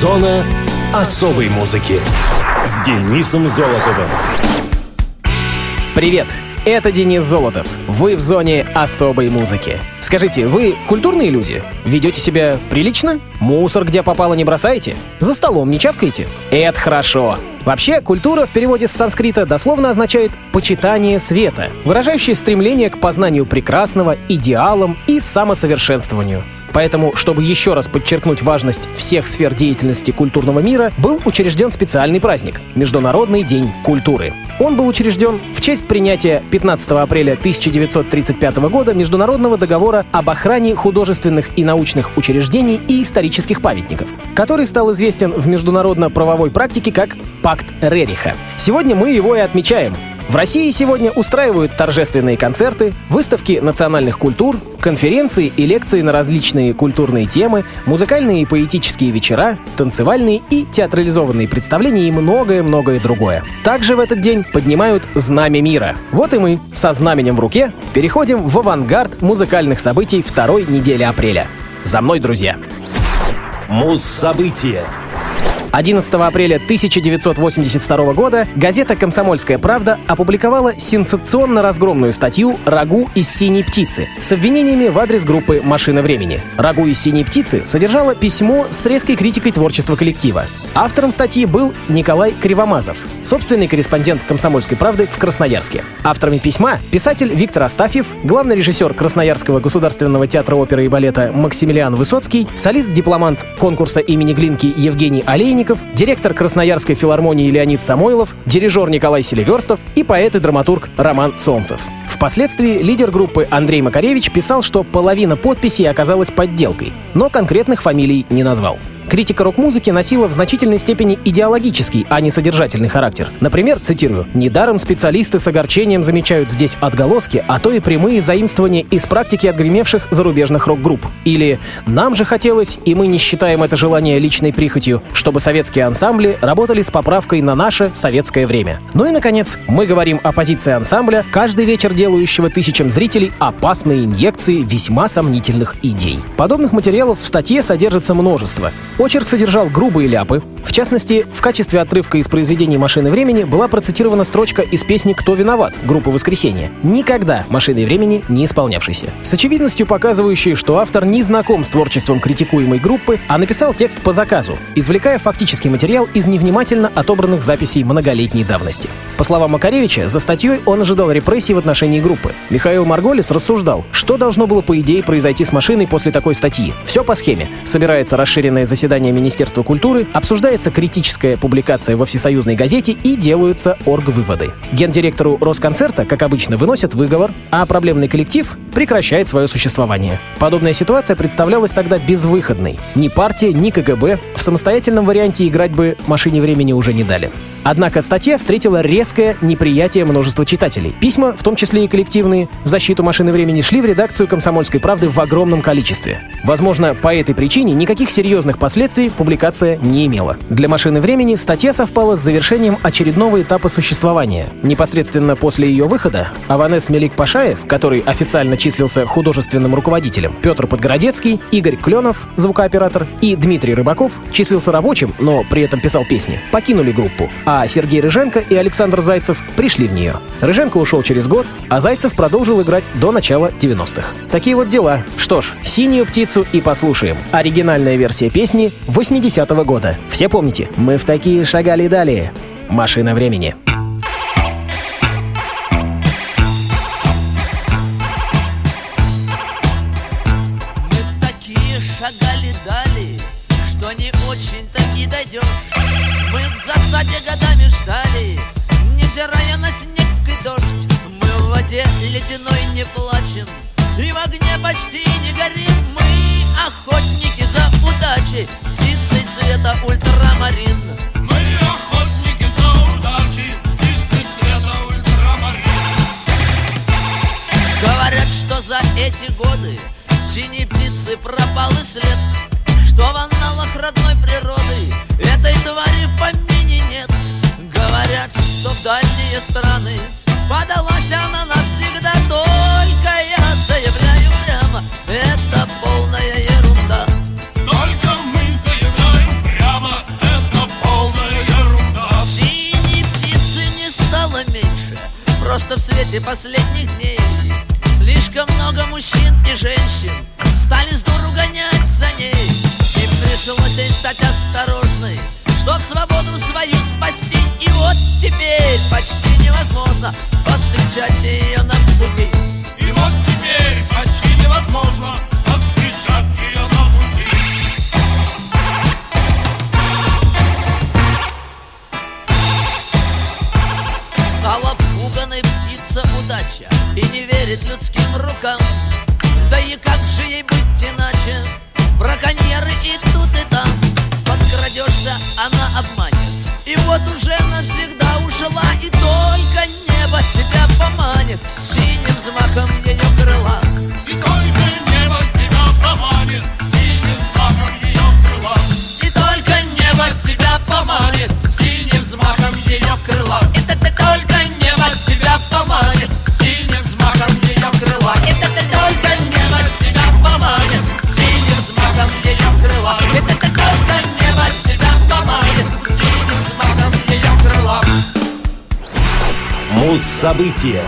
Зона особой музыки с Денисом Золотовым. Привет! Это Денис Золотов. Вы в зоне особой музыки. Скажите, вы культурные люди? Ведете себя прилично? Мусор где попало не бросаете? За столом не чавкаете? Это хорошо. Вообще, культура в переводе с санскрита дословно означает «почитание света», выражающее стремление к познанию прекрасного, идеалам и самосовершенствованию. Поэтому, чтобы еще раз подчеркнуть важность всех сфер деятельности культурного мира, был учрежден специальный праздник — Международный день культуры. Он был учрежден в честь принятия 15 апреля 1935 года Международного договора об охране художественных и научных учреждений и исторических памятников, который стал известен в международно-правовой практике как Пакт Рериха. Сегодня мы его и отмечаем, в России сегодня устраивают торжественные концерты, выставки национальных культур, конференции и лекции на различные культурные темы, музыкальные и поэтические вечера, танцевальные и театрализованные представления и многое-многое другое. Также в этот день поднимают Знамя мира. Вот и мы, со знаменем в руке, переходим в авангард музыкальных событий второй недели апреля. За мной, друзья! Муз-события 11 апреля 1982 года газета «Комсомольская правда» опубликовала сенсационно-разгромную статью «Рагу из синей птицы» с обвинениями в адрес группы «Машина времени». «Рагу из синей птицы» содержала письмо с резкой критикой творчества коллектива. Автором статьи был Николай Кривомазов, собственный корреспондент «Комсомольской правды» в Красноярске. Авторами письма — писатель Виктор Астафьев, главный режиссер Красноярского государственного театра оперы и балета Максимилиан Высоцкий, солист-дипломант конкурса имени Глинки Евгений Олейник, Овсянников, директор Красноярской филармонии Леонид Самойлов, дирижер Николай Селиверстов и поэт и драматург Роман Солнцев. Впоследствии лидер группы Андрей Макаревич писал, что половина подписей оказалась подделкой, но конкретных фамилий не назвал. Критика рок-музыки носила в значительной степени идеологический, а не содержательный характер. Например, цитирую, «Недаром специалисты с огорчением замечают здесь отголоски, а то и прямые заимствования из практики отгремевших зарубежных рок-групп». Или «Нам же хотелось, и мы не считаем это желание личной прихотью, чтобы советские ансамбли работали с поправкой на наше советское время». Ну и, наконец, мы говорим о позиции ансамбля, каждый вечер делающего тысячам зрителей опасные инъекции весьма сомнительных идей. Подобных материалов в статье содержится множество. Очерк содержал грубые ляпы. В частности, в качестве отрывка из произведения «Машины времени» была процитирована строчка из песни «Кто виноват» группы «Воскресенье». Никогда «Машиной времени» не исполнявшейся. С очевидностью показывающей, что автор не знаком с творчеством критикуемой группы, а написал текст по заказу, извлекая фактический материал из невнимательно отобранных записей многолетней давности. По словам Макаревича, за статьей он ожидал репрессий в отношении группы. Михаил Марголис рассуждал, что должно было по идее произойти с машиной после такой статьи. Все по схеме. Собирается расширенное заседание заседание Министерства культуры, обсуждается критическая публикация во всесоюзной газете и делаются оргвыводы. Гендиректору Росконцерта, как обычно, выносят выговор, а проблемный коллектив прекращает свое существование. Подобная ситуация представлялась тогда безвыходной. Ни партия, ни КГБ в самостоятельном варианте играть бы машине времени уже не дали. Однако статья встретила резкое неприятие множества читателей. Письма, в том числе и коллективные, в защиту машины времени шли в редакцию «Комсомольской правды» в огромном количестве. Возможно, по этой причине никаких серьезных последствий публикация не имела. Для «Машины времени» статья совпала с завершением очередного этапа существования. Непосредственно после ее выхода Аванес Мелик Пашаев, который официально числился художественным руководителем, Петр Подгородецкий, Игорь Кленов, звукооператор, и Дмитрий Рыбаков числился рабочим, но при этом писал песни, покинули группу, а Сергей Рыженко и Александр Зайцев пришли в нее. Рыженко ушел через год, а Зайцев продолжил играть до начала 90-х. Такие вот дела. Что ж, «Синюю птицу» и послушаем. Оригинальная версия песни 80-го года. Все помните? Мы в такие шагали далее. Машина времени. за эти годы синей птицы пропал и след. Что в аналах родной природы этой твари в помине нет. Говорят, что в дальние страны подалась она навсегда. Только я заявляю прямо, это полная ерунда. Только мы заявляем прямо, это полная ерунда. Синей птицы не стало меньше, просто в свете последних дней. Слишком много мужчин и женщин Стали с дуру гонять за ней. И пришлось ей стать осторожной Чтоб свободу свою спасти. И вот теперь почти невозможно Повстречать ее на пути. И вот теперь почти невозможно и тут и Муз-события.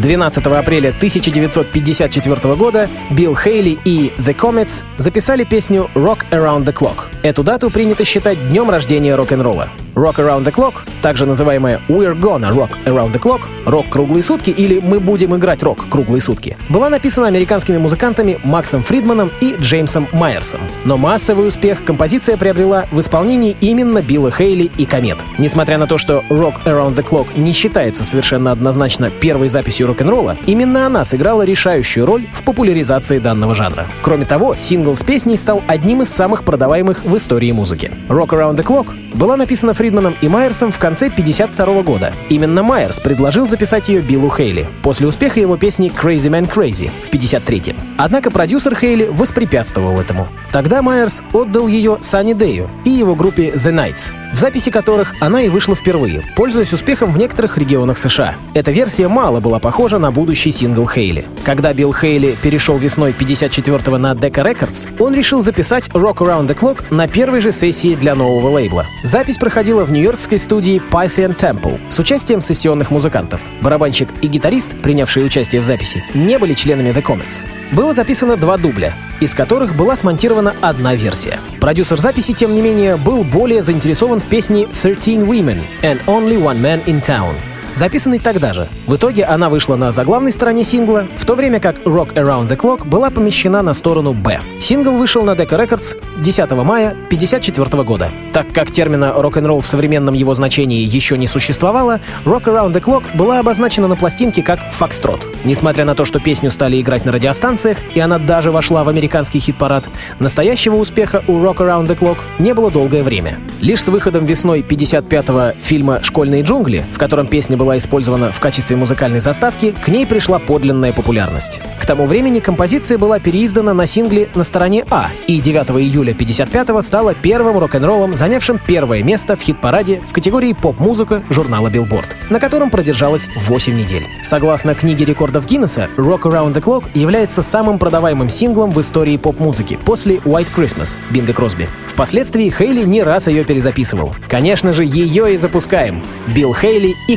12 апреля 1954 года Билл Хейли и The Comets записали песню «Rock Around the Clock». Эту дату принято считать днем рождения рок-н-ролла. «Rock Around the Clock», также называемая «We're Gonna Rock Around the Clock», «Рок круглые сутки» или «Мы будем играть рок круглые сутки», была написана американскими музыкантами Максом Фридманом и Джеймсом Майерсом. Но массовый успех композиция приобрела в исполнении именно Билла Хейли и Комет. Несмотря на то, что «Rock Around the Clock» не считается совершенно однозначно первой записью рок-н-ролла, именно она сыграла решающую роль в популяризации данного жанра. Кроме того, сингл с песней стал одним из самых продаваемых в истории музыки. «Rock Around the Clock» была написана Фридманом и Майерсом в конце 52 года. Именно Майерс предложил записать ее Биллу Хейли после успеха его песни «Crazy Man Crazy» в 53-м. Однако продюсер Хейли воспрепятствовал этому. Тогда Майерс отдал ее Санни Дэю и его группе The Knights, в записи которых она и вышла впервые, пользуясь успехом в некоторых регионах США. Эта версия мало была похожа на будущий сингл Хейли. Когда Билл Хейли перешел весной 54-го на Decca Records, он решил записать Rock Around the Clock на первой же сессии для нового лейбла. Запись проходила в нью-йоркской студии Python Temple с участием сессионных музыкантов. Барабанщик и гитарист, принявшие участие в записи, не были членами The Comets. Было записано два дубля, из которых была смонтирована одна версия. Продюсер записи, тем не менее, был более заинтересован в песне «13 Women and Only One Man in Town», Записанной тогда же. В итоге она вышла на заглавной стороне сингла, в то время как «Rock Around the Clock» была помещена на сторону «Б». Сингл вышел на Decca Records 10 мая 1954 года. Так как термина «рок-н-ролл» в современном его значении еще не существовало, «Rock Around the Clock» была обозначена на пластинке как «Фокстрот». Несмотря на то, что песню стали играть на радиостанциях, и она даже вошла в американский хит-парад, настоящего успеха у «Rock Around the Clock» не было долгое время. Лишь с выходом весной 55-го фильма «Школьные джунгли», в котором песня была использована в качестве музыкальной заставки, к ней пришла подлинная популярность. К тому времени композиция была переиздана на сингле на стороне А, и 9 июля 55-го стала первым рок-н-роллом, занявшим первое место в хит-параде в категории поп-музыка журнала Billboard, на котором продержалась 8 недель. Согласно книге рекордов Гиннесса, Rock Around the Clock является самым продаваемым синглом в истории поп-музыки после White Christmas Бинго Кросби. Впоследствии Хейли не раз ее перезаписывал. Конечно же, ее и запускаем. Билл Хейли и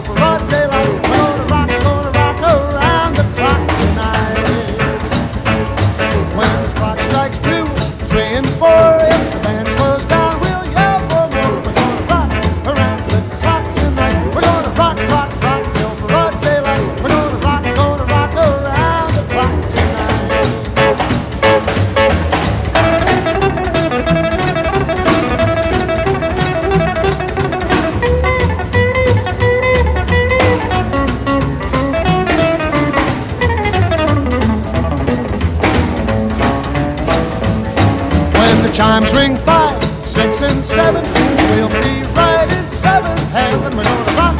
Chimes ring five, six, and seven, we'll be right in seventh heaven. We're gonna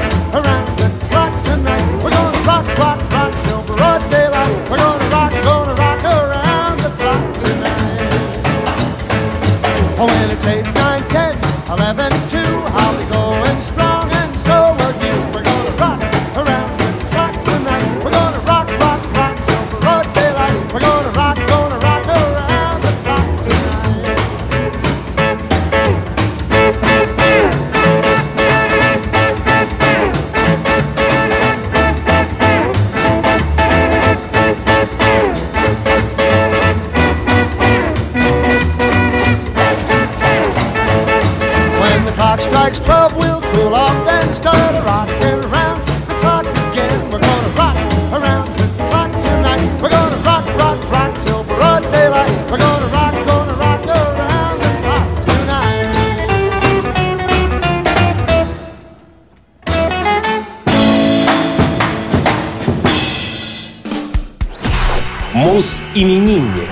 Мус-именинник.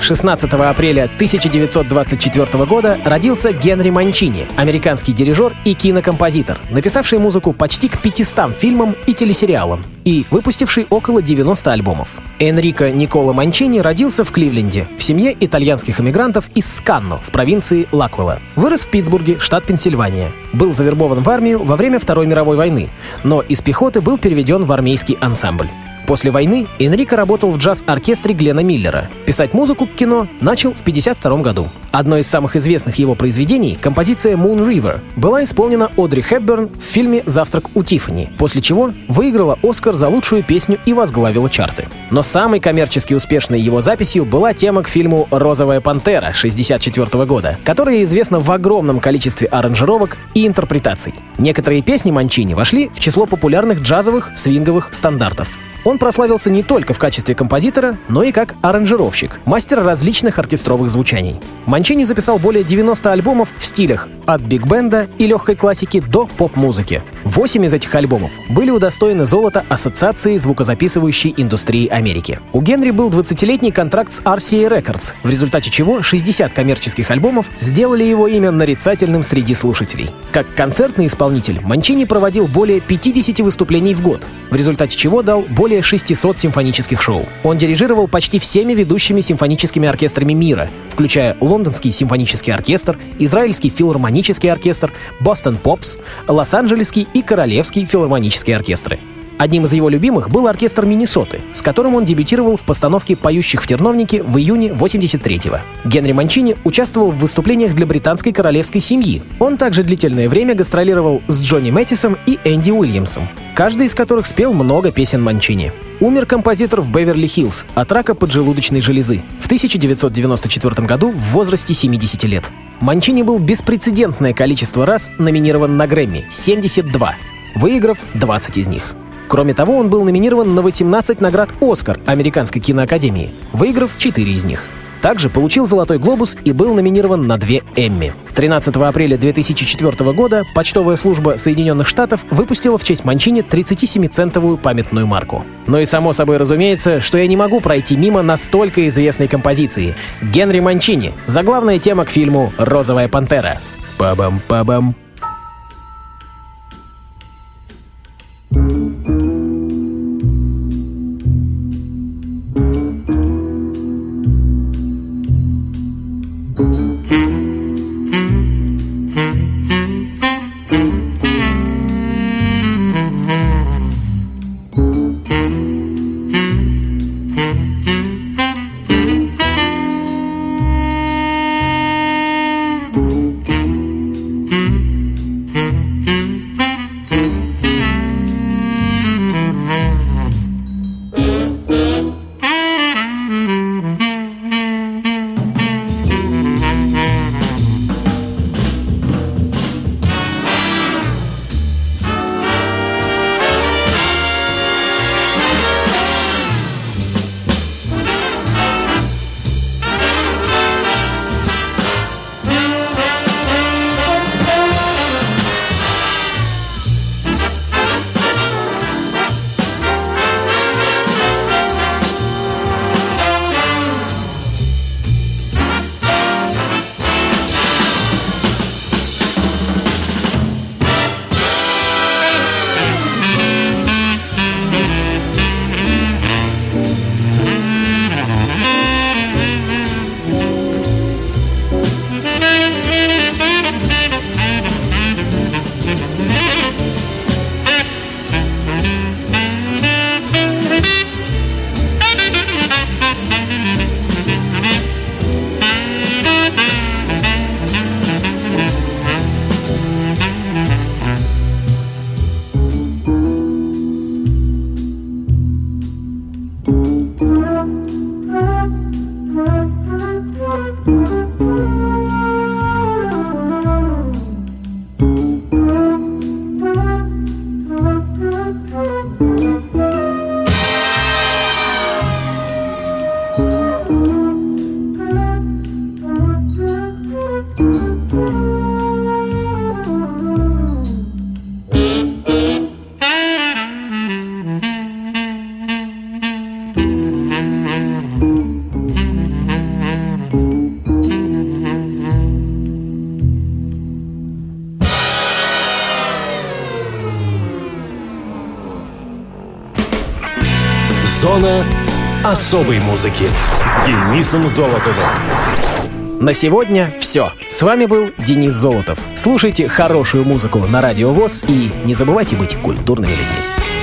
16 апреля 1924 года родился Генри Манчини, американский дирижер и кинокомпозитор, написавший музыку почти к 500 фильмам и телесериалам и выпустивший около 90 альбомов. Энрико Никола Манчини родился в Кливленде, в семье итальянских эмигрантов из Сканно в провинции Лаквелла. Вырос в Питтсбурге, штат Пенсильвания. Был завербован в армию во время Второй мировой войны, но из пехоты был переведен в армейский ансамбль. После войны Энрико работал в джаз-оркестре Глена Миллера. Писать музыку к кино начал в 1952 году. Одно из самых известных его произведений, композиция Moon River, была исполнена Одри Хепберн в фильме «Завтрак у Тиффани», после чего выиграла Оскар за лучшую песню и возглавила чарты. Но самой коммерчески успешной его записью была тема к фильму «Розовая пантера» 1964 года, которая известна в огромном количестве аранжировок и интерпретаций. Некоторые песни Манчини вошли в число популярных джазовых свинговых стандартов. Он прославился не только в качестве композитора, но и как аранжировщик, мастер различных оркестровых звучаний. Манчини записал более 90 альбомов в стилях от биг-бенда и легкой классики до поп-музыки. Восемь из этих альбомов были удостоены золота Ассоциации звукозаписывающей индустрии Америки. У Генри был 20-летний контракт с RCA Records, в результате чего 60 коммерческих альбомов сделали его имя нарицательным среди слушателей. Как концертный исполнитель, Манчини проводил более 50 выступлений в год, в результате чего дал более более 600 симфонических шоу. Он дирижировал почти всеми ведущими симфоническими оркестрами мира, включая Лондонский симфонический оркестр, Израильский филармонический оркестр, Бостон Попс, Лос-Анджелесский и Королевский филармонические оркестры. Одним из его любимых был оркестр Миннесоты, с которым он дебютировал в постановке «Поющих в терновнике» в июне 83-го. Генри Манчини участвовал в выступлениях для британской королевской семьи. Он также длительное время гастролировал с Джонни Мэттисом и Энди Уильямсом, каждый из которых спел много песен Манчини. Умер композитор в Беверли-Хиллз от рака поджелудочной железы в 1994 году в возрасте 70 лет. Манчини был беспрецедентное количество раз номинирован на Грэмми — 72, выиграв 20 из них. Кроме того, он был номинирован на 18 наград «Оскар» Американской киноакадемии, выиграв 4 из них. Также получил «Золотой глобус» и был номинирован на две «Эмми». 13 апреля 2004 года почтовая служба Соединенных Штатов выпустила в честь Манчини 37-центовую памятную марку. Ну и само собой разумеется, что я не могу пройти мимо настолько известной композиции. Генри Манчини — заглавная тема к фильму «Розовая пантера». Па-бам-па-бам. Зона особой музыки с Денисом Золотовым. На сегодня все. С вами был Денис Золотов. Слушайте хорошую музыку на Радио ВОЗ и не забывайте быть культурными людьми.